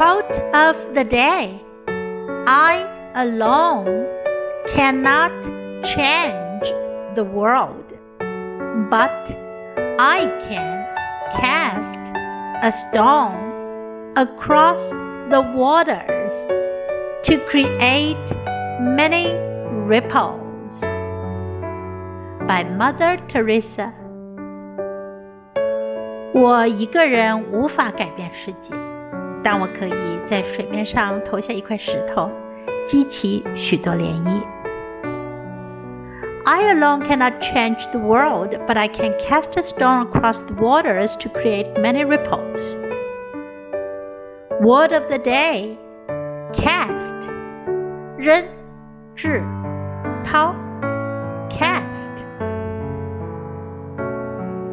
Quote of the day I alone cannot change the world, but I can cast a stone across the waters to create many ripples. By Mother Teresa. 我一个人无法改变世界， 但我可以在水面上投下一块石头，激起许多涟漪。I alone cannot change the world, but I can cast a stone across the waters to create many ripples. Word of the day cast 扔掷抛